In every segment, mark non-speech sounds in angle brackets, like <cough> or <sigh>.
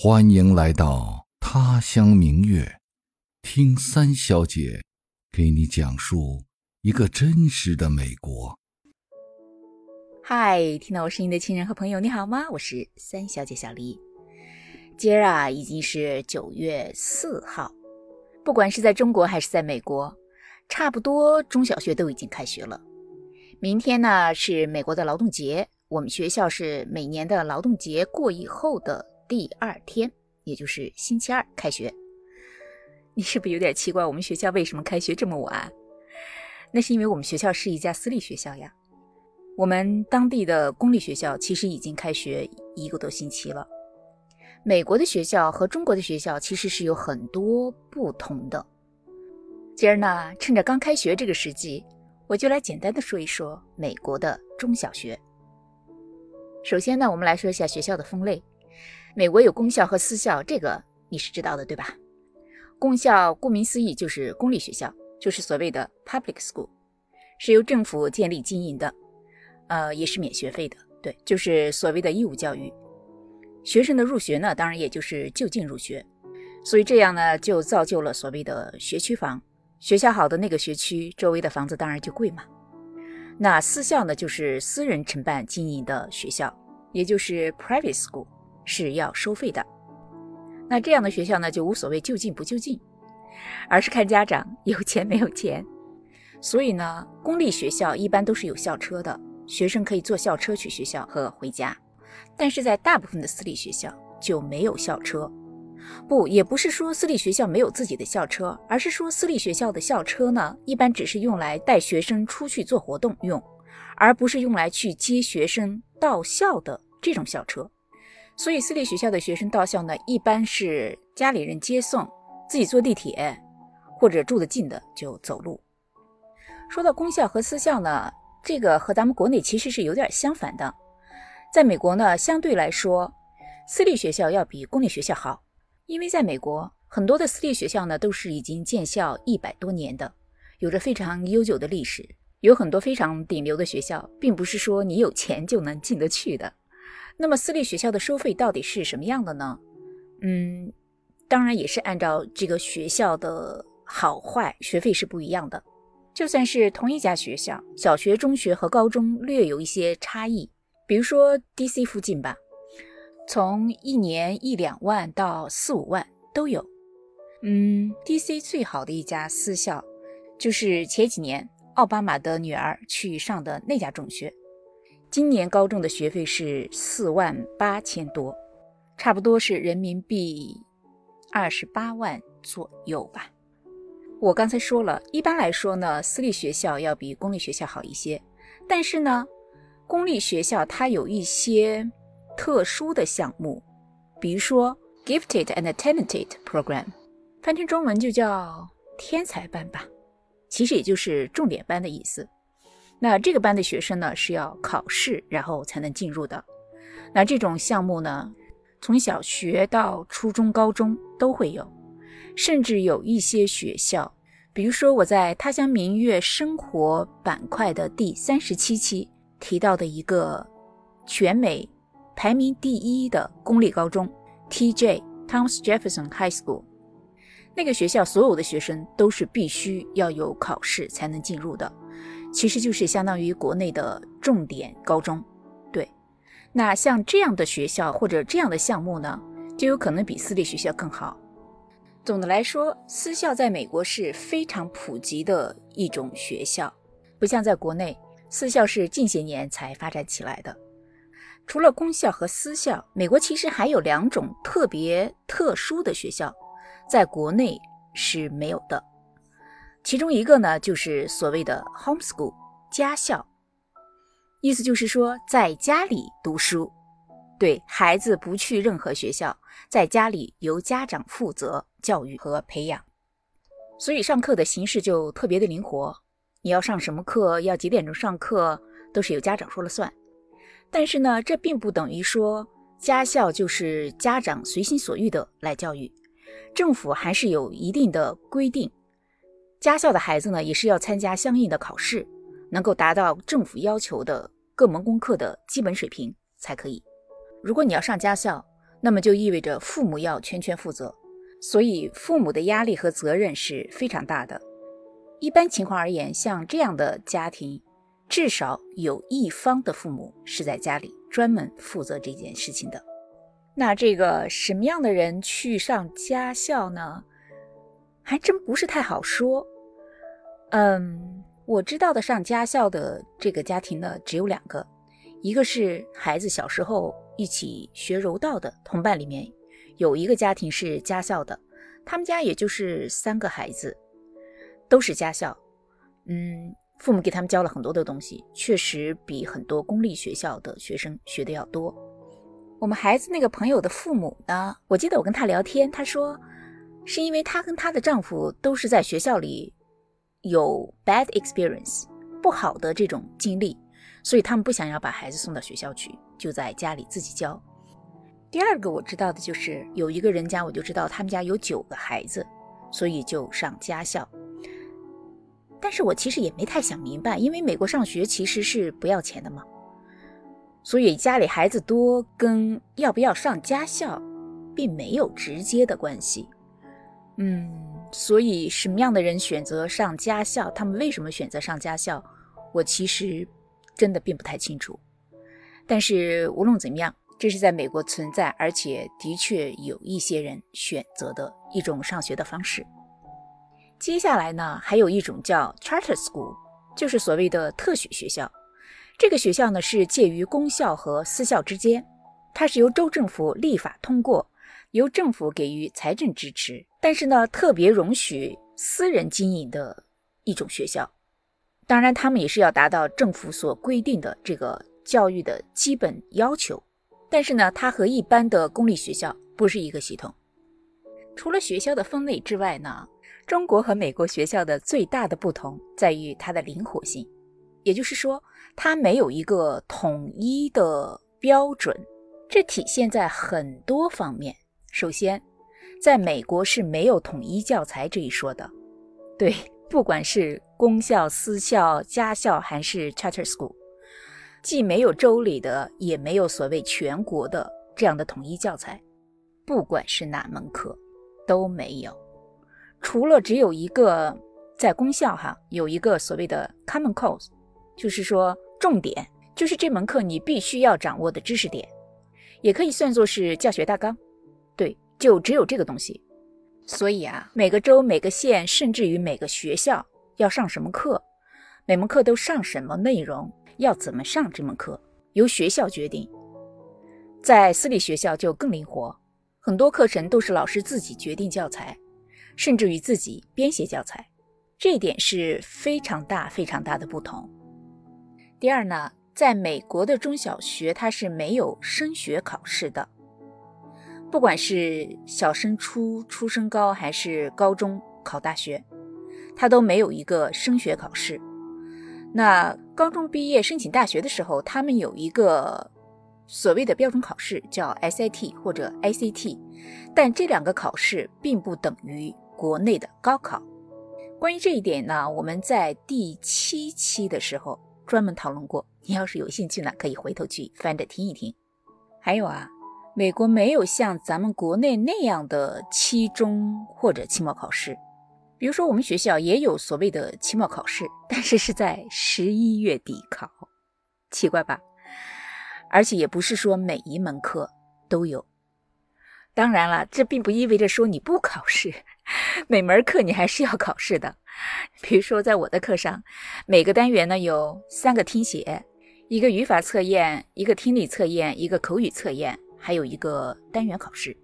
欢迎来到他乡明月，听三小姐给你讲述一个真实的美国。嗨，听到我声音的亲人和朋友，你好吗？我是三小姐小黎。今儿啊，已经是九月四号，不管是在中国还是在美国，差不多中小学都已经开学了。明天呢是美国的劳动节，我们学校是每年的劳动节过以后的。第二天，也就是星期二开学。<laughs> 你是不是有点奇怪，我们学校为什么开学这么晚？那是因为我们学校是一家私立学校呀。我们当地的公立学校其实已经开学一个多星期了。美国的学校和中国的学校其实是有很多不同的。今儿呢，趁着刚开学这个时机，我就来简单的说一说美国的中小学。首先呢，我们来说一下学校的分类。美国有公校和私校，这个你是知道的，对吧？公校顾名思义就是公立学校，就是所谓的 public school，是由政府建立经营的，呃，也是免学费的，对，就是所谓的义务教育。学生的入学呢，当然也就是就近入学，所以这样呢，就造就了所谓的学区房。学校好的那个学区，周围的房子当然就贵嘛。那私校呢，就是私人承办经营的学校，也就是 private school。是要收费的，那这样的学校呢，就无所谓就近不就近，而是看家长有钱没有钱。所以呢，公立学校一般都是有校车的，学生可以坐校车去学校和回家。但是在大部分的私立学校就没有校车，不，也不是说私立学校没有自己的校车，而是说私立学校的校车呢，一般只是用来带学生出去做活动用，而不是用来去接学生到校的这种校车。所以，私立学校的学生到校呢，一般是家里人接送，自己坐地铁，或者住得近的就走路。说到公校和私校呢，这个和咱们国内其实是有点相反的。在美国呢，相对来说，私立学校要比公立学校好，因为在美国很多的私立学校呢都是已经建校一百多年的，有着非常悠久的历史，有很多非常顶流的学校，并不是说你有钱就能进得去的。那么私立学校的收费到底是什么样的呢？嗯，当然也是按照这个学校的好坏，学费是不一样的。就算是同一家学校，小学、中学和高中略有一些差异。比如说 DC 附近吧，从一年一两万到四五万都有。嗯，DC 最好的一家私校，就是前几年奥巴马的女儿去上的那家中学。今年高中的学费是四万八千多，差不多是人民币二十八万左右吧。我刚才说了，一般来说呢，私立学校要比公立学校好一些。但是呢，公立学校它有一些特殊的项目，比如说 Gifted and Talented Program，翻成中文就叫天才班吧，其实也就是重点班的意思。那这个班的学生呢是要考试，然后才能进入的。那这种项目呢，从小学到初中、高中都会有，甚至有一些学校，比如说我在他乡明月生活板块的第三十七期提到的一个全美排名第一的公立高中 T.J. Thomas Jefferson High School，那个学校所有的学生都是必须要有考试才能进入的。其实就是相当于国内的重点高中，对。那像这样的学校或者这样的项目呢，就有可能比私立学校更好。总的来说，私校在美国是非常普及的一种学校，不像在国内，私校是近些年才发展起来的。除了公校和私校，美国其实还有两种特别特殊的学校，在国内是没有的。其中一个呢，就是所谓的 homeschool 家校，意思就是说在家里读书，对孩子不去任何学校，在家里由家长负责教育和培养，所以上课的形式就特别的灵活。你要上什么课，要几点钟上课，都是由家长说了算。但是呢，这并不等于说家校就是家长随心所欲的来教育，政府还是有一定的规定。家校的孩子呢，也是要参加相应的考试，能够达到政府要求的各门功课的基本水平才可以。如果你要上家校，那么就意味着父母要全权负责，所以父母的压力和责任是非常大的。一般情况而言，像这样的家庭，至少有一方的父母是在家里专门负责这件事情的。那这个什么样的人去上家校呢？还真不是太好说。嗯，我知道的上家校的这个家庭呢，只有两个，一个是孩子小时候一起学柔道的同伴里面有一个家庭是家校的，他们家也就是三个孩子。都是家校，嗯，父母给他们教了很多的东西，确实比很多公立学校的学生学的要多。我们孩子那个朋友的父母呢，我记得我跟他聊天，他说是因为她跟她的丈夫都是在学校里有 bad experience 不好的这种经历，所以他们不想要把孩子送到学校去，就在家里自己教。第二个我知道的就是有一个人家，我就知道他们家有九个孩子，所以就上家校。但是我其实也没太想明白，因为美国上学其实是不要钱的嘛，所以家里孩子多跟要不要上家校，并没有直接的关系。嗯，所以什么样的人选择上家校，他们为什么选择上家校，我其实真的并不太清楚。但是无论怎么样，这是在美国存在，而且的确有一些人选择的一种上学的方式。接下来呢，还有一种叫 charter school，就是所谓的特许学校。这个学校呢是介于公校和私校之间，它是由州政府立法通过，由政府给予财政支持，但是呢特别容许私人经营的一种学校。当然，他们也是要达到政府所规定的这个教育的基本要求，但是呢，它和一般的公立学校不是一个系统。除了学校的分类之外呢？中国和美国学校的最大的不同在于它的灵活性，也就是说，它没有一个统一的标准，这体现在很多方面。首先，在美国是没有统一教材这一说的，对，不管是公校、私校、家校还是 charter school，既没有州里的，也没有所谓全国的这样的统一教材，不管是哪门课都没有。除了只有一个在公校哈，有一个所谓的 common course，就是说重点，就是这门课你必须要掌握的知识点，也可以算作是教学大纲。对，就只有这个东西。所以啊，每个州、每个县，甚至于每个学校要上什么课，每门课都上什么内容，要怎么上这门课，由学校决定。在私立学校就更灵活，很多课程都是老师自己决定教材。甚至于自己编写教材，这一点是非常大、非常大的不同。第二呢，在美国的中小学，它是没有升学考试的，不管是小升初、初升高，还是高中考大学，它都没有一个升学考试。那高中毕业申请大学的时候，他们有一个所谓的标准考试，叫 SAT 或者 ACT，但这两个考试并不等于。国内的高考，关于这一点呢，我们在第七期的时候专门讨论过。你要是有兴趣呢，可以回头去翻着听一听。还有啊，美国没有像咱们国内那样的期中或者期末考试。比如说，我们学校也有所谓的期末考试，但是是在十一月底考，奇怪吧？而且也不是说每一门课都有。当然了，这并不意味着说你不考试。<laughs> 每门课你还是要考试的，比如说在我的课上，每个单元呢有三个听写，一个语法测验，一个听力测验，一个口语测验，还有一个单元考试。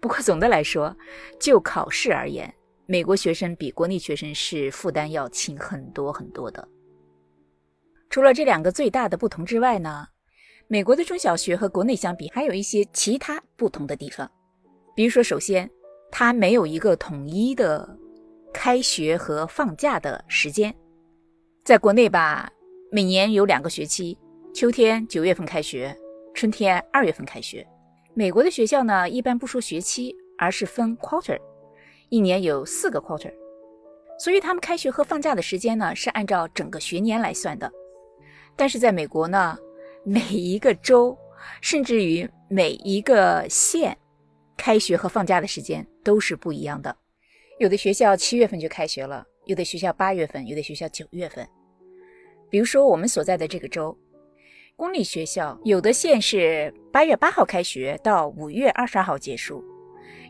不过总的来说，就考试而言，美国学生比国内学生是负担要轻很多很多的。除了这两个最大的不同之外呢，美国的中小学和国内相比，还有一些其他不同的地方，比如说，首先。它没有一个统一的开学和放假的时间，在国内吧，每年有两个学期，秋天九月份开学，春天二月份开学。美国的学校呢，一般不说学期，而是分 quarter，一年有四个 quarter，所以他们开学和放假的时间呢，是按照整个学年来算的。但是在美国呢，每一个州，甚至于每一个县，开学和放假的时间都是不一样的。有的学校七月份就开学了，有的学校八月份，有的学校九月份。比如说我们所在的这个州，公立学校有的县是八月八号开学到五月二十二号结束，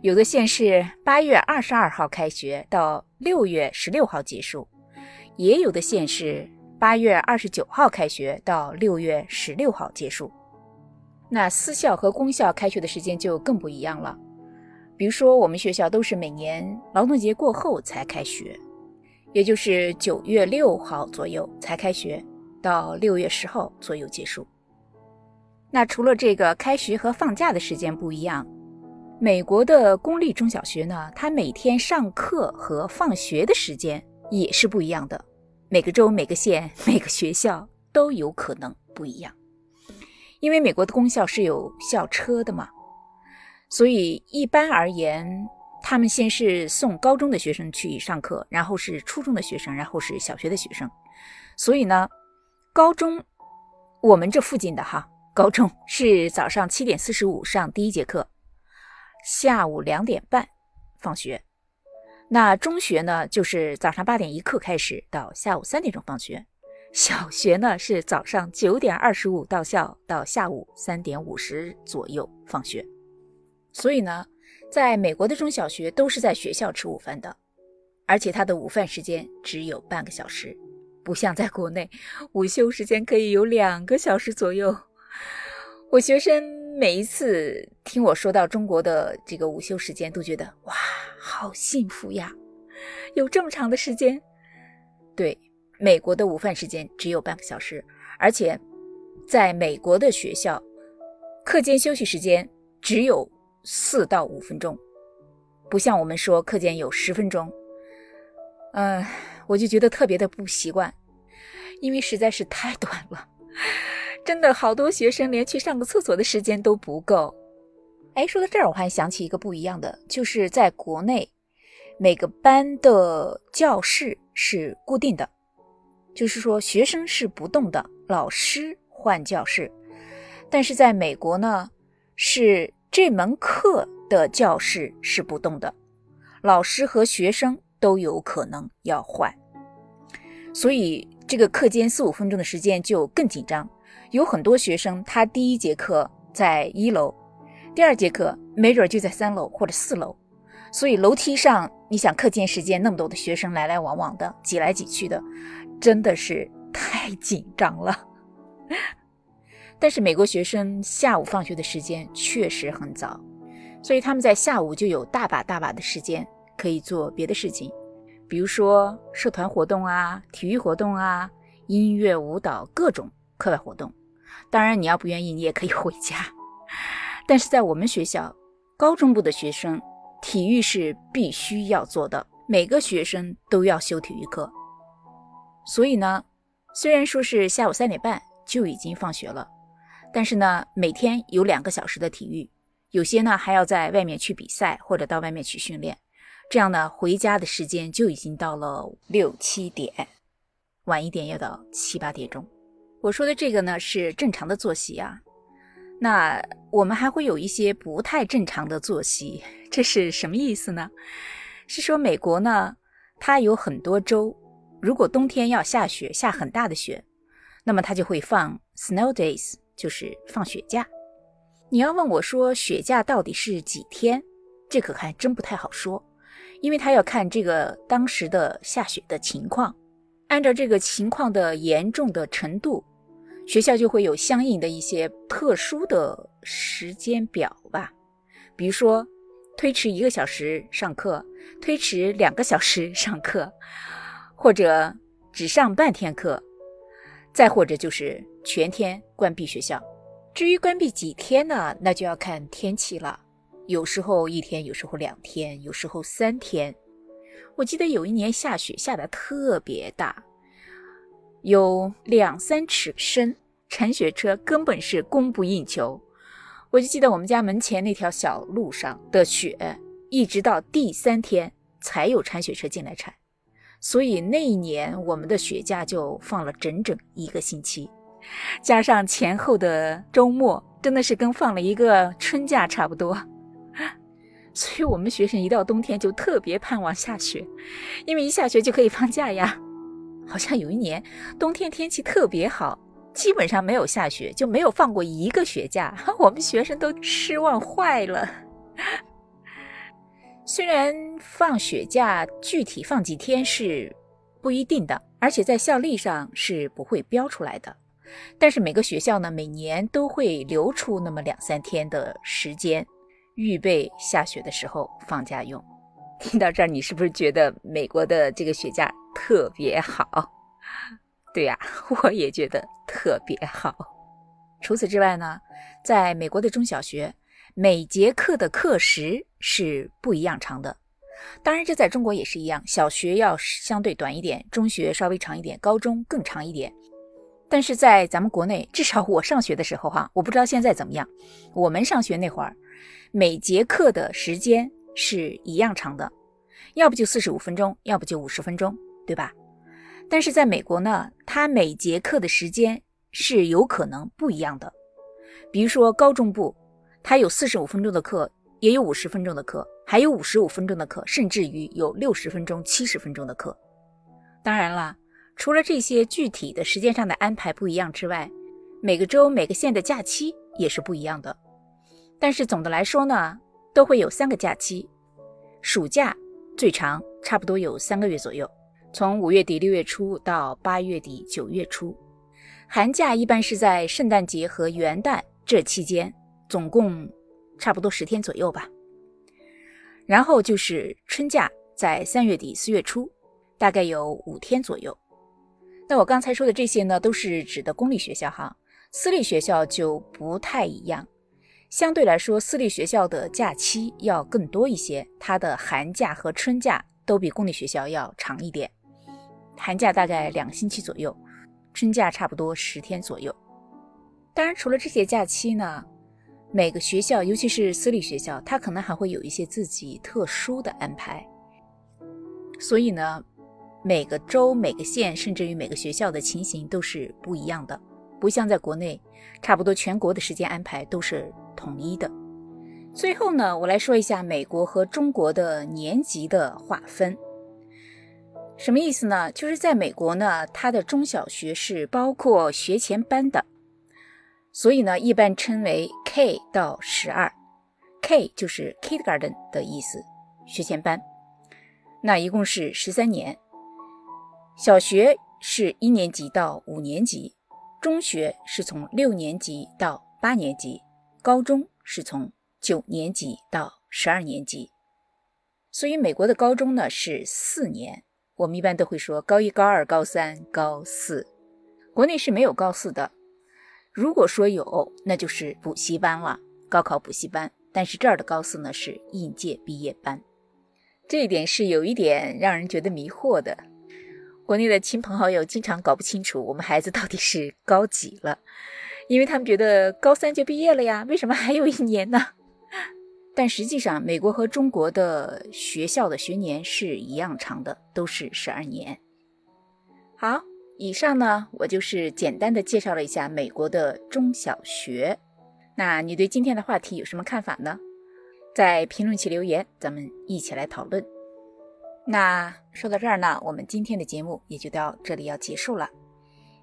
有的县是八月二十二号开学到六月十六号结束，也有的县是八月二十九号开学到六月十六号结束。那私校和公校开学的时间就更不一样了，比如说我们学校都是每年劳动节过后才开学。也就是九月六号左右才开学，到六月十号左右结束。那除了这个开学和放假的时间不一样，美国的公立中小学呢，它每天上课和放学的时间也是不一样的。每个州、每个县、每个学校都有可能不一样，因为美国的公校是有校车的嘛，所以一般而言。他们先是送高中的学生去上课，然后是初中的学生，然后是小学的学生。所以呢，高中我们这附近的哈，高中是早上七点四十五上第一节课，下午两点半放学。那中学呢，就是早上八点一刻开始到下午三点钟放学。小学呢是早上九点二十五到校，到下午三点五十左右放学。所以呢。在美国的中小学都是在学校吃午饭的，而且他的午饭时间只有半个小时，不像在国内，午休时间可以有两个小时左右。我学生每一次听我说到中国的这个午休时间，都觉得哇，好幸福呀，有这么长的时间。对，美国的午饭时间只有半个小时，而且在美国的学校，课间休息时间只有。四到五分钟，不像我们说课间有十分钟，嗯，我就觉得特别的不习惯，因为实在是太短了，真的好多学生连去上个厕所的时间都不够。哎，说到这儿，我还想起一个不一样的，就是在国内，每个班的教室是固定的，就是说学生是不动的，老师换教室，但是在美国呢是。这门课的教室是不动的，老师和学生都有可能要换，所以这个课间四五分钟的时间就更紧张。有很多学生，他第一节课在一楼，第二节课没准就在三楼或者四楼，所以楼梯上，你想课间时间那么多的学生来来往往的挤来挤去的，真的是太紧张了。但是美国学生下午放学的时间确实很早，所以他们在下午就有大把大把的时间可以做别的事情，比如说社团活动啊、体育活动啊、音乐、舞蹈各种课外活动。当然，你要不愿意，你也可以回家。但是在我们学校，高中部的学生体育是必须要做的，每个学生都要修体育课。所以呢，虽然说是下午三点半就已经放学了。但是呢，每天有两个小时的体育，有些呢还要在外面去比赛或者到外面去训练，这样呢回家的时间就已经到了六七点，晚一点要到七八点钟。我说的这个呢是正常的作息啊，那我们还会有一些不太正常的作息，这是什么意思呢？是说美国呢，它有很多州，如果冬天要下雪，下很大的雪，那么它就会放 snow days。就是放雪假，你要问我说雪假到底是几天，这可还真不太好说，因为他要看这个当时的下雪的情况，按照这个情况的严重的程度，学校就会有相应的一些特殊的时间表吧，比如说推迟一个小时上课，推迟两个小时上课，或者只上半天课。再或者就是全天关闭学校，至于关闭几天呢？那就要看天气了。有时候一天，有时候两天，有时候三天。我记得有一年下雪下的特别大，有两三尺深，铲雪车根本是供不应求。我就记得我们家门前那条小路上的雪，一直到第三天才有铲雪车进来铲。所以那一年我们的雪假就放了整整一个星期，加上前后的周末，真的是跟放了一个春假差不多。<laughs> 所以，我们学生一到冬天就特别盼望下雪，因为一下雪就可以放假呀。好像有一年冬天天气特别好，基本上没有下雪，就没有放过一个雪假，<laughs> 我们学生都失望坏了。虽然放雪假具体放几天是不一定的，而且在校历上是不会标出来的，但是每个学校呢，每年都会留出那么两三天的时间，预备下雪的时候放假用。听 <laughs> 到这儿，你是不是觉得美国的这个雪假特别好？<laughs> 对呀，我也觉得特别好。除此之外呢，在美国的中小学。每节课的课时是不一样长的，当然这在中国也是一样。小学要相对短一点，中学稍微长一点，高中更长一点。但是在咱们国内，至少我上学的时候哈，我不知道现在怎么样。我们上学那会儿，每节课的时间是一样长的，要不就四十五分钟，要不就五十分钟，对吧？但是在美国呢，它每节课的时间是有可能不一样的，比如说高中部。还有四十五分钟的课，也有五十分钟的课，还有五十五分钟的课，甚至于有六十分钟、七十分钟的课。当然了，除了这些具体的时间上的安排不一样之外，每个州、每个县的假期也是不一样的。但是总的来说呢，都会有三个假期。暑假最长，差不多有三个月左右，从五月底六月初到八月底九月初。寒假一般是在圣诞节和元旦这期间。总共差不多十天左右吧，然后就是春假，在三月底四月初，大概有五天左右。那我刚才说的这些呢，都是指的公立学校哈，私立学校就不太一样。相对来说，私立学校的假期要更多一些，它的寒假和春假都比公立学校要长一点。寒假大概两星期左右，春假差不多十天左右。当然，除了这些假期呢。每个学校，尤其是私立学校，它可能还会有一些自己特殊的安排。所以呢，每个州、每个县，甚至于每个学校的情形都是不一样的，不像在国内，差不多全国的时间安排都是统一的。最后呢，我来说一下美国和中国的年级的划分，什么意思呢？就是在美国呢，它的中小学是包括学前班的。所以呢，一般称为 K 到十二，K 就是 Kindergarten 的意思，学前班。那一共是十三年。小学是一年级到五年级，中学是从六年级到八年级，高中是从九年级到十二年级。所以美国的高中呢是四年，我们一般都会说高一、高二、高三、高四。国内是没有高四的。如果说有，那就是补习班了，高考补习班。但是这儿的高四呢是应届毕业班，这一点是有一点让人觉得迷惑的。国内的亲朋好友经常搞不清楚我们孩子到底是高几了，因为他们觉得高三就毕业了呀，为什么还有一年呢？但实际上，美国和中国的学校的学年是一样长的，都是十二年。好。以上呢，我就是简单的介绍了一下美国的中小学。那你对今天的话题有什么看法呢？在评论区留言，咱们一起来讨论。那说到这儿呢，我们今天的节目也就到这里要结束了。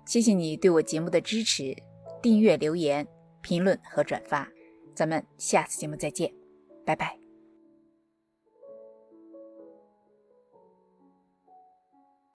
谢谢你对我节目的支持，订阅、留言、评论和转发。咱们下次节目再见，拜拜。